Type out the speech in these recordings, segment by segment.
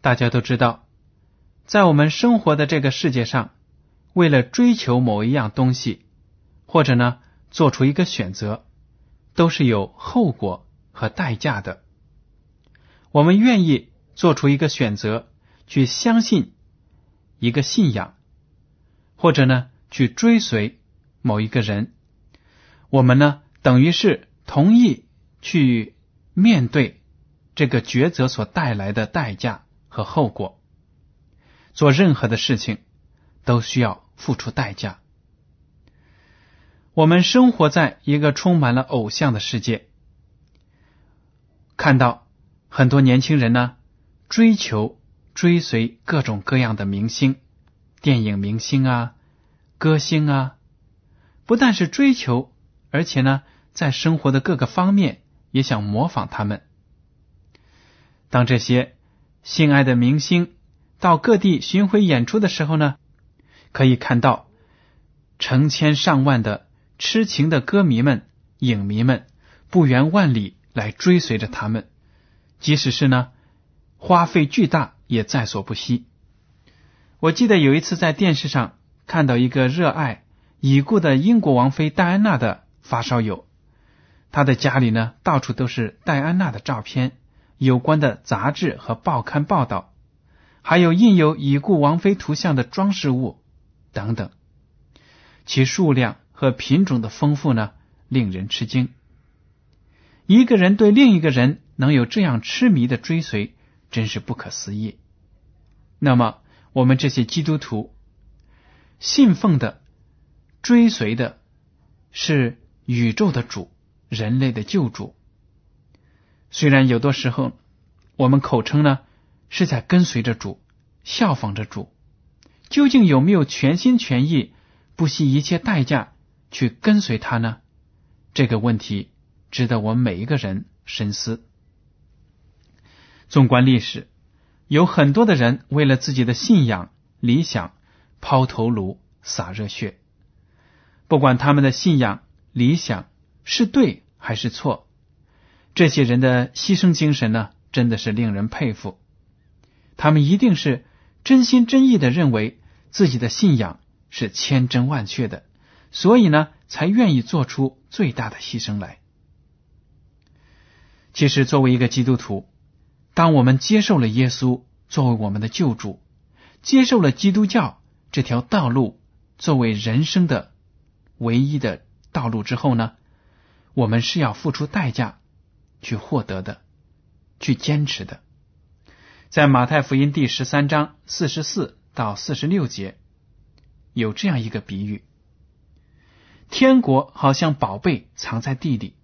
大家都知道，在我们生活的这个世界上，为了追求某一样东西，或者呢做出一个选择，都是有后果和代价的。我们愿意做出一个选择，去相信一个信仰，或者呢去追随某一个人。我们呢，等于是同意去面对这个抉择所带来的代价和后果。做任何的事情都需要付出代价。我们生活在一个充满了偶像的世界，看到很多年轻人呢追求、追随各种各样的明星、电影明星啊、歌星啊，不但是追求。而且呢，在生活的各个方面也想模仿他们。当这些心爱的明星到各地巡回演出的时候呢，可以看到成千上万的痴情的歌迷们、影迷们不远万里来追随着他们，即使是呢花费巨大也在所不惜。我记得有一次在电视上看到一个热爱已故的英国王妃戴安娜的。发烧友，他的家里呢，到处都是戴安娜的照片，有关的杂志和报刊报道，还有印有已故王妃图像的装饰物等等，其数量和品种的丰富呢，令人吃惊。一个人对另一个人能有这样痴迷的追随，真是不可思议。那么，我们这些基督徒信奉的、追随的，是？宇宙的主，人类的救主。虽然有的时候我们口称呢是在跟随着主，效仿着主，究竟有没有全心全意、不惜一切代价去跟随他呢？这个问题值得我们每一个人深思。纵观历史，有很多的人为了自己的信仰、理想抛头颅、洒热血，不管他们的信仰。理想是对还是错？这些人的牺牲精神呢，真的是令人佩服。他们一定是真心真意的认为自己的信仰是千真万确的，所以呢，才愿意做出最大的牺牲来。其实，作为一个基督徒，当我们接受了耶稣作为我们的救主，接受了基督教这条道路作为人生的唯一的。道路之后呢，我们是要付出代价去获得的，去坚持的。在马太福音第十三章四十四到四十六节，有这样一个比喻：天国好像宝贝藏在地里，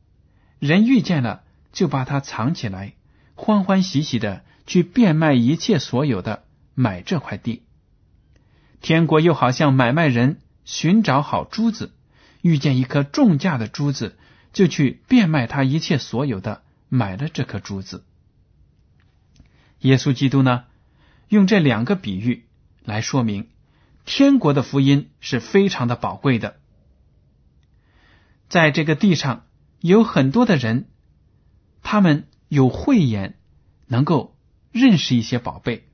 人遇见了就把它藏起来，欢欢喜喜的去变卖一切所有的买这块地。天国又好像买卖人寻找好珠子。遇见一颗重价的珠子，就去变卖他一切所有的，买了这颗珠子。耶稣基督呢，用这两个比喻来说明，天国的福音是非常的宝贵的。在这个地上有很多的人，他们有慧眼，能够认识一些宝贝。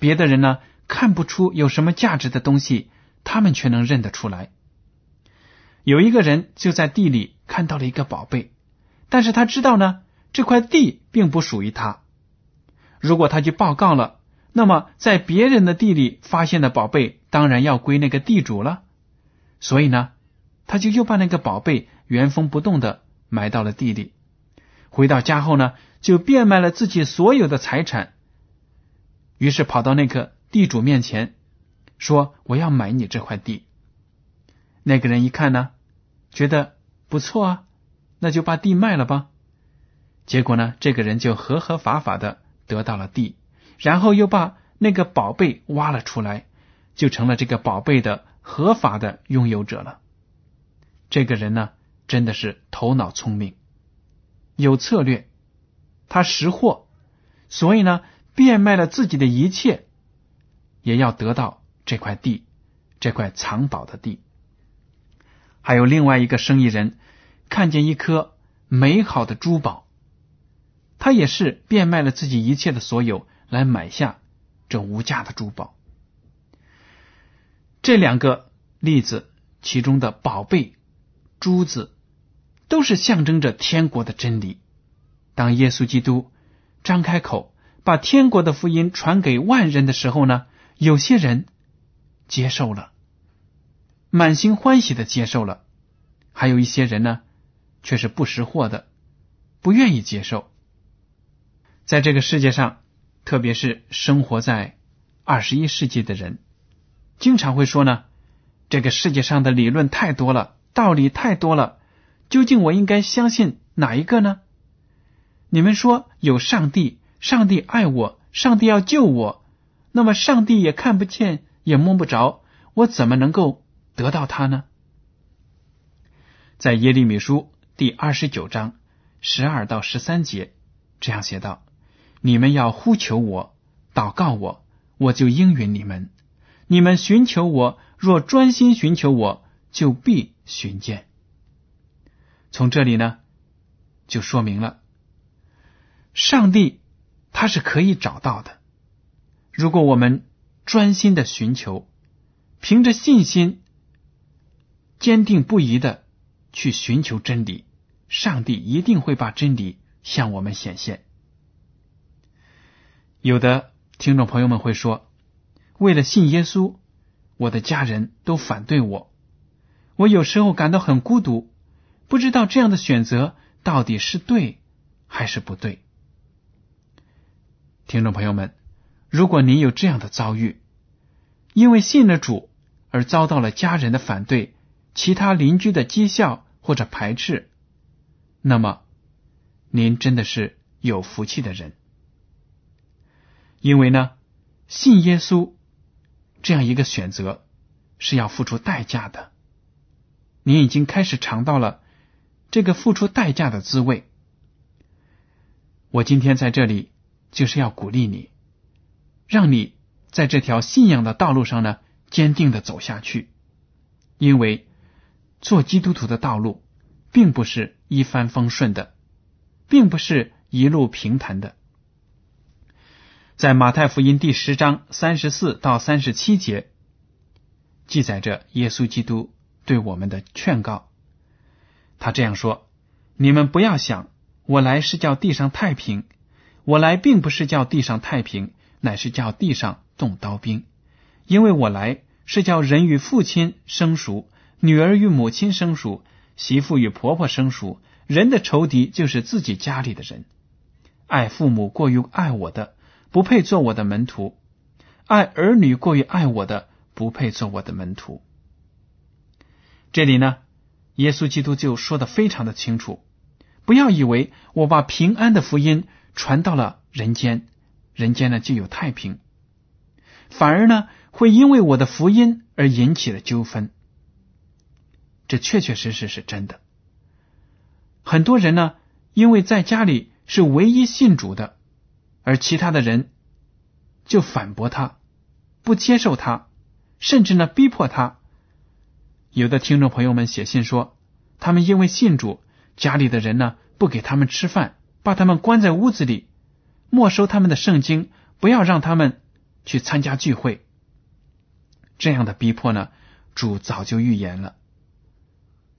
别的人呢看不出有什么价值的东西，他们却能认得出来。有一个人就在地里看到了一个宝贝，但是他知道呢，这块地并不属于他。如果他去报告了，那么在别人的地里发现的宝贝，当然要归那个地主了。所以呢，他就又把那个宝贝原封不动的埋到了地里。回到家后呢，就变卖了自己所有的财产，于是跑到那个地主面前，说：“我要买你这块地。”那个人一看呢，觉得不错啊，那就把地卖了吧。结果呢，这个人就合合法法的得到了地，然后又把那个宝贝挖了出来，就成了这个宝贝的合法的拥有者了。这个人呢，真的是头脑聪明，有策略，他识货，所以呢，变卖了自己的一切，也要得到这块地，这块藏宝的地。还有另外一个生意人，看见一颗美好的珠宝，他也是变卖了自己一切的所有来买下这无价的珠宝。这两个例子其中的宝贝、珠子，都是象征着天国的真理。当耶稣基督张开口把天国的福音传给万人的时候呢，有些人接受了。满心欢喜的接受了，还有一些人呢，却是不识货的，不愿意接受。在这个世界上，特别是生活在二十一世纪的人，经常会说呢：这个世界上的理论太多了，道理太多了，究竟我应该相信哪一个呢？你们说有上帝，上帝爱我，上帝要救我，那么上帝也看不见，也摸不着，我怎么能够？得到他呢？在耶利米书第二十九章十二到十三节这样写道：“你们要呼求我，祷告我，我就应允你们；你们寻求我，若专心寻求我，就必寻见。”从这里呢，就说明了上帝他是可以找到的。如果我们专心的寻求，凭着信心。坚定不移的去寻求真理，上帝一定会把真理向我们显现。有的听众朋友们会说：“为了信耶稣，我的家人都反对我，我有时候感到很孤独，不知道这样的选择到底是对还是不对。”听众朋友们，如果您有这样的遭遇，因为信了主而遭到了家人的反对，其他邻居的讥笑或者排斥，那么您真的是有福气的人，因为呢，信耶稣这样一个选择是要付出代价的。您已经开始尝到了这个付出代价的滋味。我今天在这里就是要鼓励你，让你在这条信仰的道路上呢坚定的走下去，因为。做基督徒的道路，并不是一帆风顺的，并不是一路平坦的。在马太福音第十章三十四到三十七节，记载着耶稣基督对我们的劝告。他这样说：“你们不要想，我来是叫地上太平。我来并不是叫地上太平，乃是叫地上动刀兵。因为我来是叫人与父亲生熟。”女儿与母亲生疏，媳妇与婆婆生疏。人的仇敌就是自己家里的人。爱父母过于爱我的，不配做我的门徒；爱儿女过于爱我的，不配做我的门徒。这里呢，耶稣基督就说的非常的清楚：不要以为我把平安的福音传到了人间，人间呢就有太平，反而呢会因为我的福音而引起了纠纷。这确确实实是真的。很多人呢，因为在家里是唯一信主的，而其他的人就反驳他，不接受他，甚至呢逼迫他。有的听众朋友们写信说，他们因为信主，家里的人呢不给他们吃饭，把他们关在屋子里，没收他们的圣经，不要让他们去参加聚会。这样的逼迫呢，主早就预言了。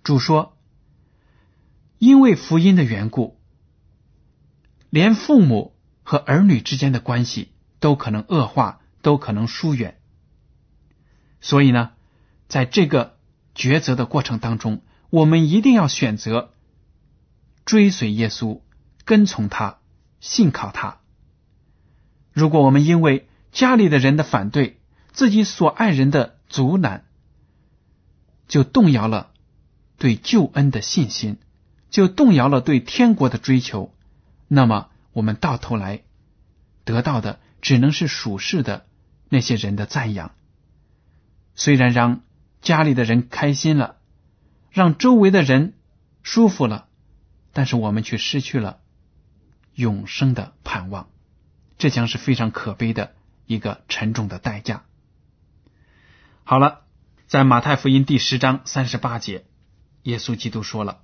主说，因为福音的缘故，连父母和儿女之间的关系都可能恶化，都可能疏远。所以呢，在这个。抉择的过程当中，我们一定要选择追随耶稣，跟从他，信靠他。如果我们因为家里的人的反对，自己所爱人的阻拦，就动摇了对救恩的信心，就动摇了对天国的追求，那么我们到头来得到的只能是属世的那些人的赞扬。虽然让。家里的人开心了，让周围的人舒服了，但是我们却失去了永生的盼望，这将是非常可悲的一个沉重的代价。好了，在马太福音第十章三十八节，耶稣基督说了：“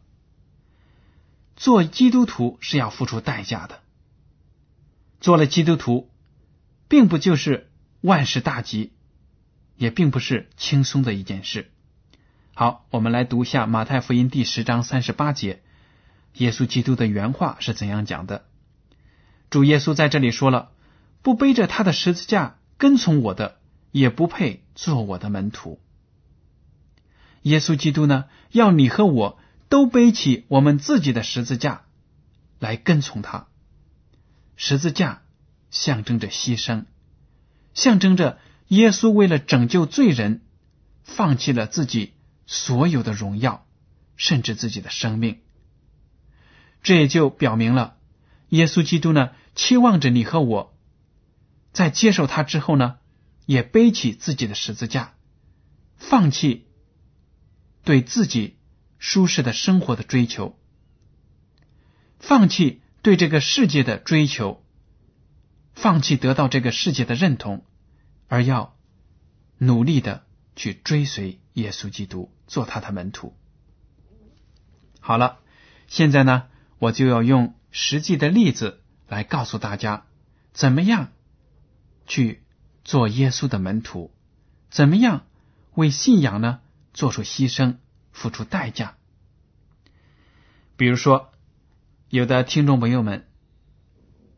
做基督徒是要付出代价的，做了基督徒，并不就是万事大吉。”也并不是轻松的一件事。好，我们来读一下马太福音第十章三十八节，耶稣基督的原话是怎样讲的？主耶稣在这里说了：“不背着他的十字架跟从我的，也不配做我的门徒。”耶稣基督呢，要你和我都背起我们自己的十字架来跟从他。十字架象征着牺牲，象征着。耶稣为了拯救罪人，放弃了自己所有的荣耀，甚至自己的生命。这也就表明了，耶稣基督呢，期望着你和我，在接受他之后呢，也背起自己的十字架，放弃对自己舒适的生活的追求，放弃对这个世界的追求，放弃得到这个世界的认同。而要努力的去追随耶稣基督，做他的门徒。好了，现在呢，我就要用实际的例子来告诉大家，怎么样去做耶稣的门徒，怎么样为信仰呢做出牺牲、付出代价。比如说，有的听众朋友们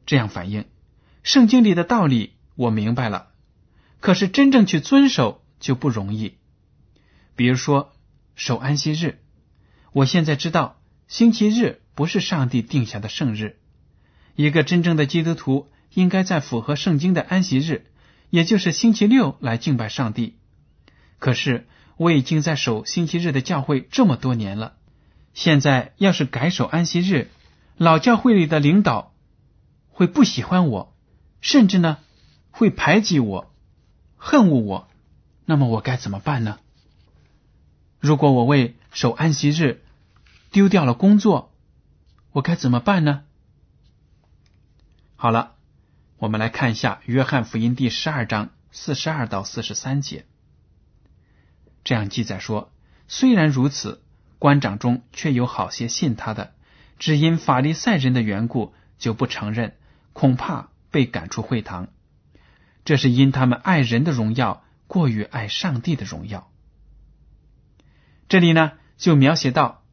这样反映：圣经里的道理我明白了。可是真正去遵守就不容易。比如说守安息日，我现在知道星期日不是上帝定下的圣日。一个真正的基督徒应该在符合圣经的安息日，也就是星期六来敬拜上帝。可是我已经在守星期日的教会这么多年了，现在要是改守安息日，老教会里的领导会不喜欢我，甚至呢会排挤我。恨恶我，那么我该怎么办呢？如果我为守安息日丢掉了工作，我该怎么办呢？好了，我们来看一下《约翰福音》第十二章四十二到四十三节，这样记载说：虽然如此，官长中却有好些信他的，只因法利赛人的缘故，就不承认，恐怕被赶出会堂。这是因他们爱人的荣耀过于爱上帝的荣耀。这里呢，就描写到，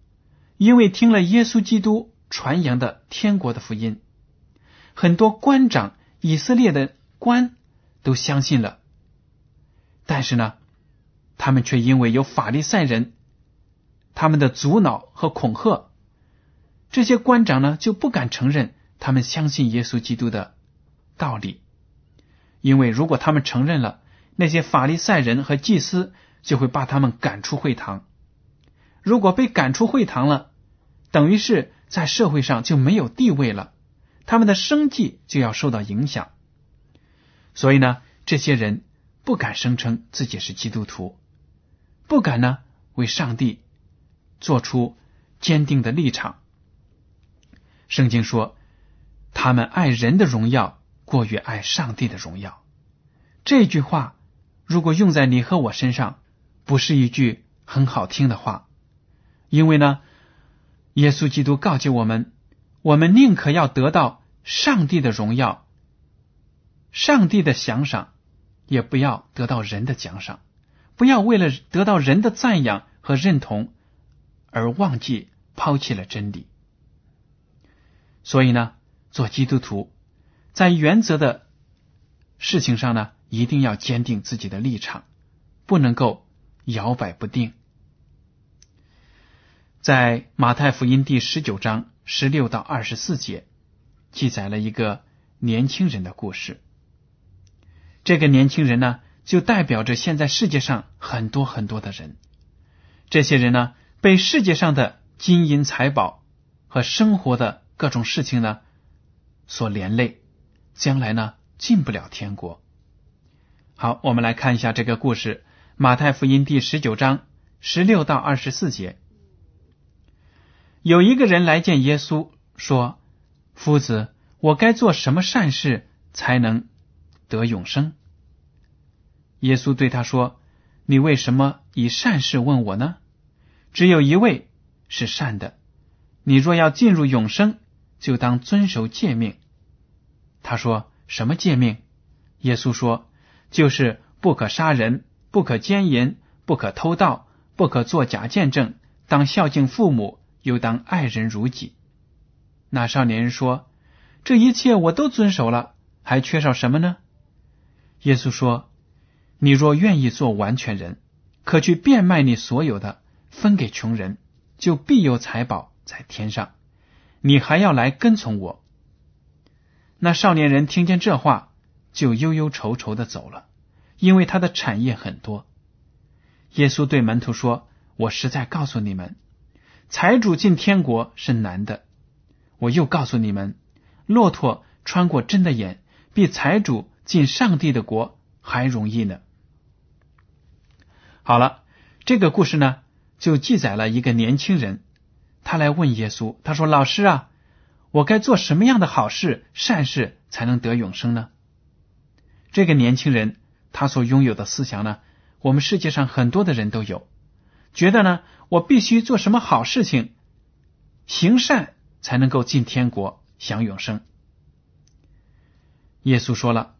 因为听了耶稣基督传扬的天国的福音，很多官长、以色列的官都相信了。但是呢，他们却因为有法利赛人他们的阻挠和恐吓，这些官长呢就不敢承认他们相信耶稣基督的道理。因为如果他们承认了，那些法利赛人和祭司就会把他们赶出会堂。如果被赶出会堂了，等于是在社会上就没有地位了，他们的生计就要受到影响。所以呢，这些人不敢声称自己是基督徒，不敢呢为上帝做出坚定的立场。圣经说，他们爱人的荣耀。过于爱上帝的荣耀，这句话如果用在你和我身上，不是一句很好听的话，因为呢，耶稣基督告诫我们，我们宁可要得到上帝的荣耀、上帝的奖赏，也不要得到人的奖赏，不要为了得到人的赞扬和认同而忘记抛弃了真理。所以呢，做基督徒，在原则的事情上呢，一定要坚定自己的立场，不能够摇摆不定。在马太福音第十九章十六到二十四节，记载了一个年轻人的故事。这个年轻人呢，就代表着现在世界上很多很多的人。这些人呢，被世界上的金银财宝和生活的。各种事情呢，所连累，将来呢进不了天国。好，我们来看一下这个故事，《马太福音》第十九章十六到二十四节。有一个人来见耶稣，说：“夫子，我该做什么善事才能得永生？”耶稣对他说：“你为什么以善事问我呢？只有一位是善的。你若要进入永生。”就当遵守诫命。他说：“什么诫命？”耶稣说：“就是不可杀人，不可奸淫，不可偷盗，不可作假见证，当孝敬父母，又当爱人如己。”那少年人说：“这一切我都遵守了，还缺少什么呢？”耶稣说：“你若愿意做完全人，可去变卖你所有的，分给穷人，就必有财宝在天上。”你还要来跟从我？那少年人听见这话，就忧忧愁愁的走了，因为他的产业很多。耶稣对门徒说：“我实在告诉你们，财主进天国是难的。我又告诉你们，骆驼穿过针的眼，比财主进上帝的国还容易呢。”好了，这个故事呢，就记载了一个年轻人。他来问耶稣，他说：“老师啊，我该做什么样的好事、善事才能得永生呢？”这个年轻人他所拥有的思想呢，我们世界上很多的人都有，觉得呢，我必须做什么好事情，行善才能够进天国享永生。耶稣说了：“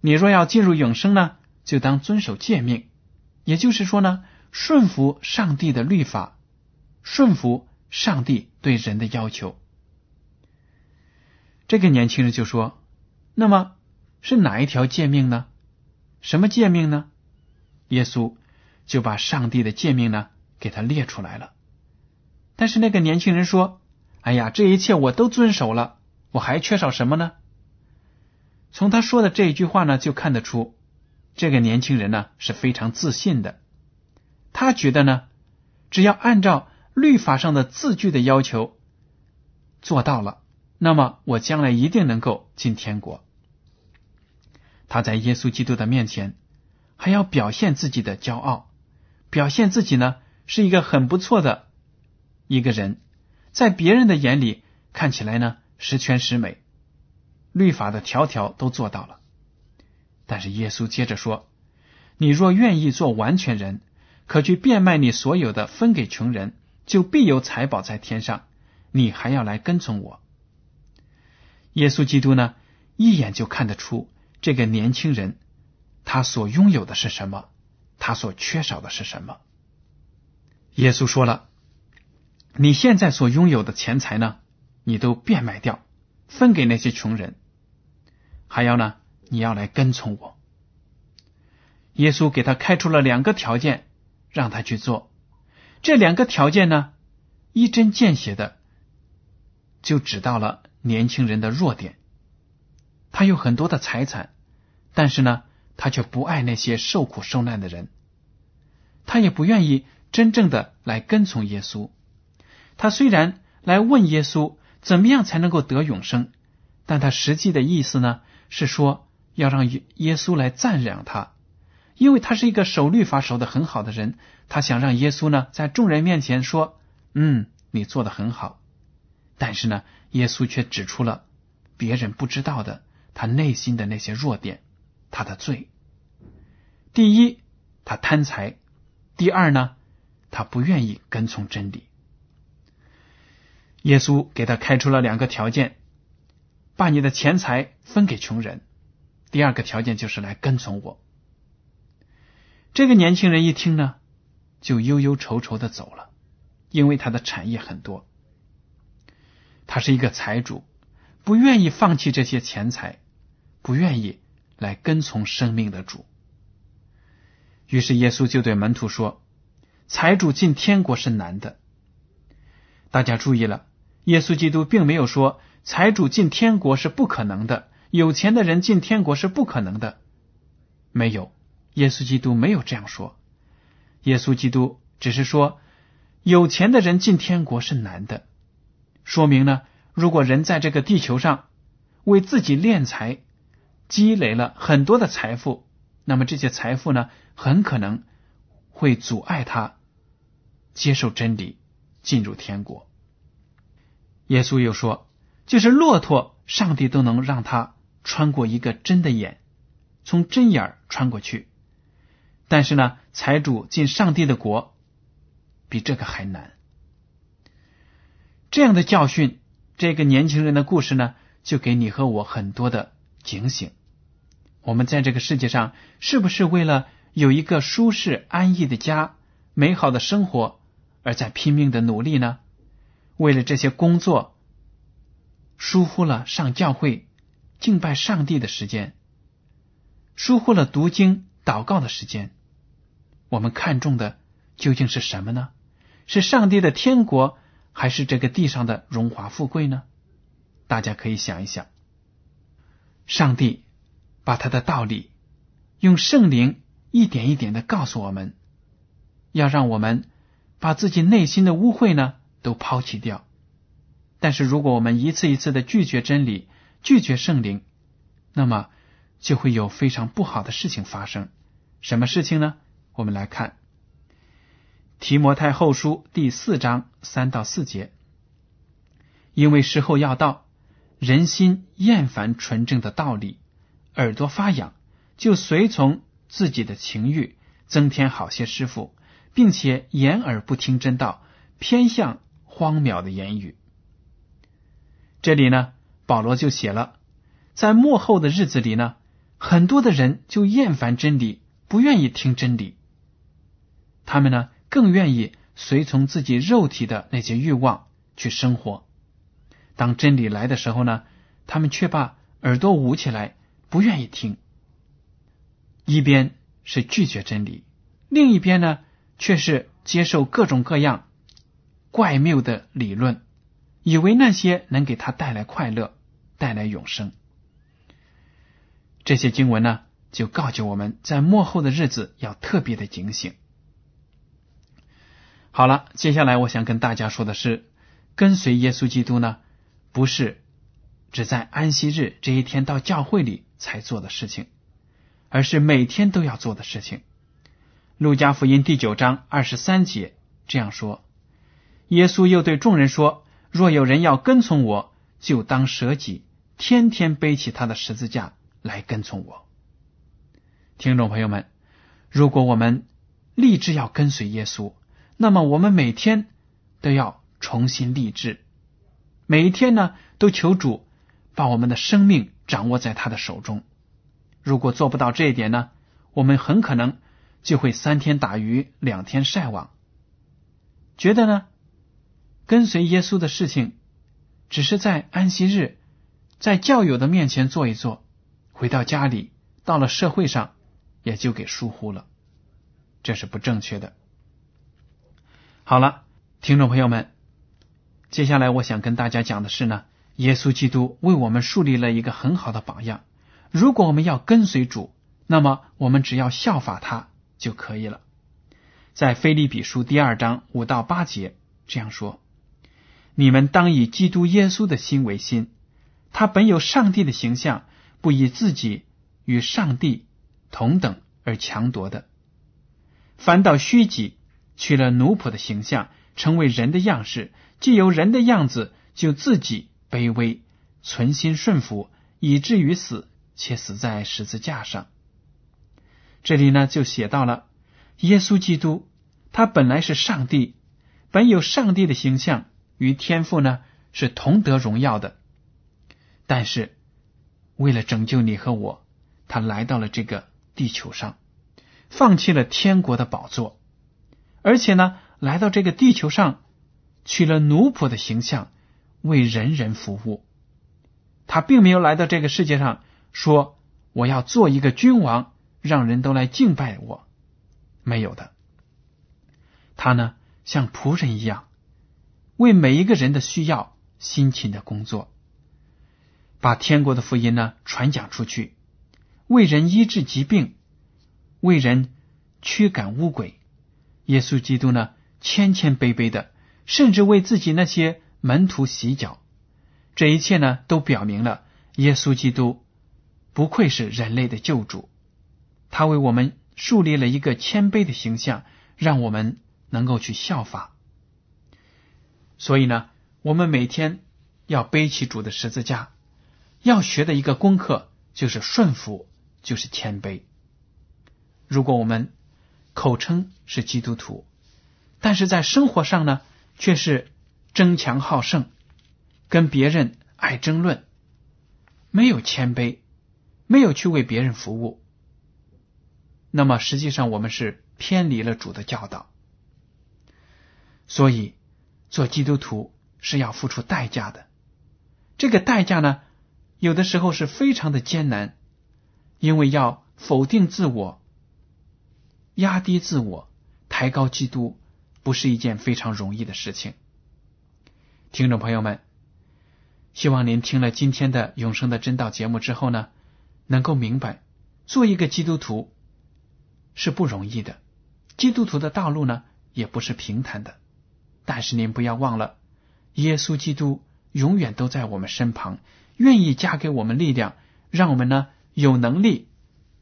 你若要进入永生呢，就当遵守诫命，也就是说呢，顺服上帝的律法，顺服。”上帝对人的要求，这个年轻人就说：“那么是哪一条诫命呢？什么诫命呢？”耶稣就把上帝的诫命呢给他列出来了。但是那个年轻人说：“哎呀，这一切我都遵守了，我还缺少什么呢？”从他说的这一句话呢，就看得出这个年轻人呢是非常自信的。他觉得呢，只要按照。律法上的字句的要求做到了，那么我将来一定能够进天国。他在耶稣基督的面前还要表现自己的骄傲，表现自己呢是一个很不错的一个人，在别人的眼里看起来呢十全十美，律法的条条都做到了。但是耶稣接着说：“你若愿意做完全人，可去变卖你所有的，分给穷人。”就必有财宝在天上，你还要来跟从我。耶稣基督呢，一眼就看得出这个年轻人他所拥有的是什么，他所缺少的是什么。耶稣说了：“你现在所拥有的钱财呢，你都变卖掉，分给那些穷人，还要呢，你要来跟从我。”耶稣给他开出了两个条件，让他去做。这两个条件呢，一针见血的就指到了年轻人的弱点。他有很多的财产，但是呢，他却不爱那些受苦受难的人。他也不愿意真正的来跟从耶稣。他虽然来问耶稣怎么样才能够得永生，但他实际的意思呢，是说要让耶稣来赞扬他。因为他是一个守律法守的很好的人，他想让耶稣呢在众人面前说：“嗯，你做的很好。”但是呢，耶稣却指出了别人不知道的他内心的那些弱点，他的罪。第一，他贪财；第二呢，他不愿意跟从真理。耶稣给他开出了两个条件：把你的钱财分给穷人；第二个条件就是来跟从我。这个年轻人一听呢，就忧忧愁愁的走了，因为他的产业很多。他是一个财主，不愿意放弃这些钱财，不愿意来跟从生命的主。于是耶稣就对门徒说：“财主进天国是难的。”大家注意了。耶稣基督并没有说财主进天国是不可能的，有钱的人进天国是不可能的。没有，耶稣基督没有这样说。耶稣基督只是说，有钱的人进天国是难的。说明呢，如果人在这个地球上为自己敛财，积累了很多的财富，那么这些财富呢，很可能会阻碍他接受真理，进入天国。耶稣又说：“就是骆驼，上帝都能让他穿过一个针的眼，从针眼穿过去。但是呢，财主进上帝的国比这个还难。”这样的教训，这个年轻人的故事呢，就给你和我很多的警醒。我们在这个世界上，是不是为了有一个舒适安逸的家、美好的生活，而在拼命的努力呢？为了这些工作，疏忽了上教会敬拜上帝的时间，疏忽了读经祷告的时间。我们看重的究竟是什么呢？是上帝的天国，还是这个地上的荣华富贵呢？大家可以想一想。上帝把他的道理用圣灵一点一点的告诉我们，要让我们把自己内心的污秽呢。都抛弃掉，但是如果我们一次一次的拒绝真理、拒绝圣灵，那么就会有非常不好的事情发生。什么事情呢？我们来看《提摩太后书》第四章三到四节：因为时候要到，人心厌烦纯正的道理，耳朵发痒，就随从自己的情欲，增添好些师傅，并且掩耳不听真道，偏向。荒谬的言语。这里呢，保罗就写了，在末后的日子里呢，很多的人就厌烦真理，不愿意听真理。他们呢，更愿意随从自己肉体的那些欲望去生活。当真理来的时候呢，他们却把耳朵捂起来，不愿意听。一边是拒绝真理，另一边呢，却是接受各种各样。怪谬的理论，以为那些能给他带来快乐、带来永生。这些经文呢，就告诫我们在末后的日子要特别的警醒。好了，接下来我想跟大家说的是，跟随耶稣基督呢，不是只在安息日这一天到教会里才做的事情，而是每天都要做的事情。路加福音第九章二十三节这样说。耶稣又对众人说：“若有人要跟从我，就当舍己，天天背起他的十字架来跟从我。”听众朋友们，如果我们立志要跟随耶稣，那么我们每天都要重新立志，每一天呢都求主把我们的生命掌握在他的手中。如果做不到这一点呢，我们很可能就会三天打鱼两天晒网，觉得呢？跟随耶稣的事情，只是在安息日，在教友的面前坐一坐，回到家里，到了社会上，也就给疏忽了，这是不正确的。好了，听众朋友们，接下来我想跟大家讲的是呢，耶稣基督为我们树立了一个很好的榜样。如果我们要跟随主，那么我们只要效法他就可以了。在腓利比书第二章五到八节这样说。你们当以基督耶稣的心为心，他本有上帝的形象，不以自己与上帝同等而强夺的，反倒虚己，取了奴仆的形象，成为人的样式。既有人的样子，就自己卑微，存心顺服，以至于死，且死在十字架上。这里呢就写到了耶稣基督，他本来是上帝，本有上帝的形象，与天父呢是同得荣耀的。但是为了拯救你和我，他来到了这个地球上，放弃了天国的宝座，而且呢来到这个地球上，取了奴仆的形象，为人人服务。他并没有来到这个世界上说我要做一个君王，让人都来敬拜我。没有的，他呢像仆人一样，为每一个人的需要辛勤的工作，把天国的福音呢传讲出去，为人医治疾病，为人驱赶污鬼。耶稣基督呢谦谦卑卑的，甚至为自己那些门徒洗脚。这一切呢，都表明了耶稣基督不愧是人类的救主，他为我们树立了一个谦卑的形象，让我们能够去效法。所以呢，我们每天要背起主的十字架，要学的一个功课就是顺服，就是谦卑。如果我们口称是基督徒，但是在生活上呢，却是争强好胜。跟别人爱争论，没有谦卑，没有去为别人服务，那么实际上我们是偏离了主的教导。所以做基督徒是要付出代价的。这个代价呢，有的时候是非常的艰难，因为要否定自我、压低自我、抬高基督，不是一件非常容易的事情。听众朋友们。希望您听了今天的永生的真道节目之后呢，能够明白，做一个基督徒是不容易的，基督徒的道路呢也不是平坦的。但是您不要忘了，耶稣基督永远都在我们身旁，愿意加给我们力量，让我们呢有能力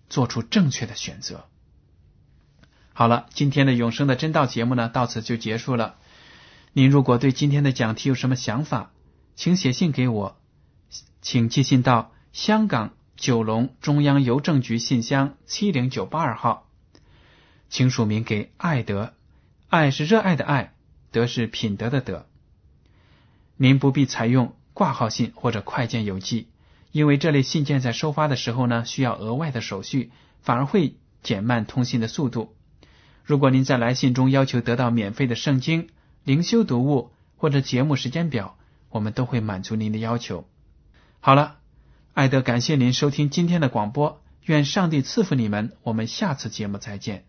做出正确的选择。好了，今天的永生的真道节目呢到此就结束了。您如果对今天的讲题有什么想法？请写信给我，请寄信到香港九龙中央邮政局信箱七零九八二号，请署名给爱德，爱是热爱的爱，德是品德的德。您不必采用挂号信或者快件邮寄，因为这类信件在收发的时候呢需要额外的手续，反而会减慢通信的速度。如果您在来信中要求得到免费的圣经、灵修读物或者节目时间表。我们都会满足您的要求。好了，艾德，感谢您收听今天的广播，愿上帝赐福你们。我们下次节目再见。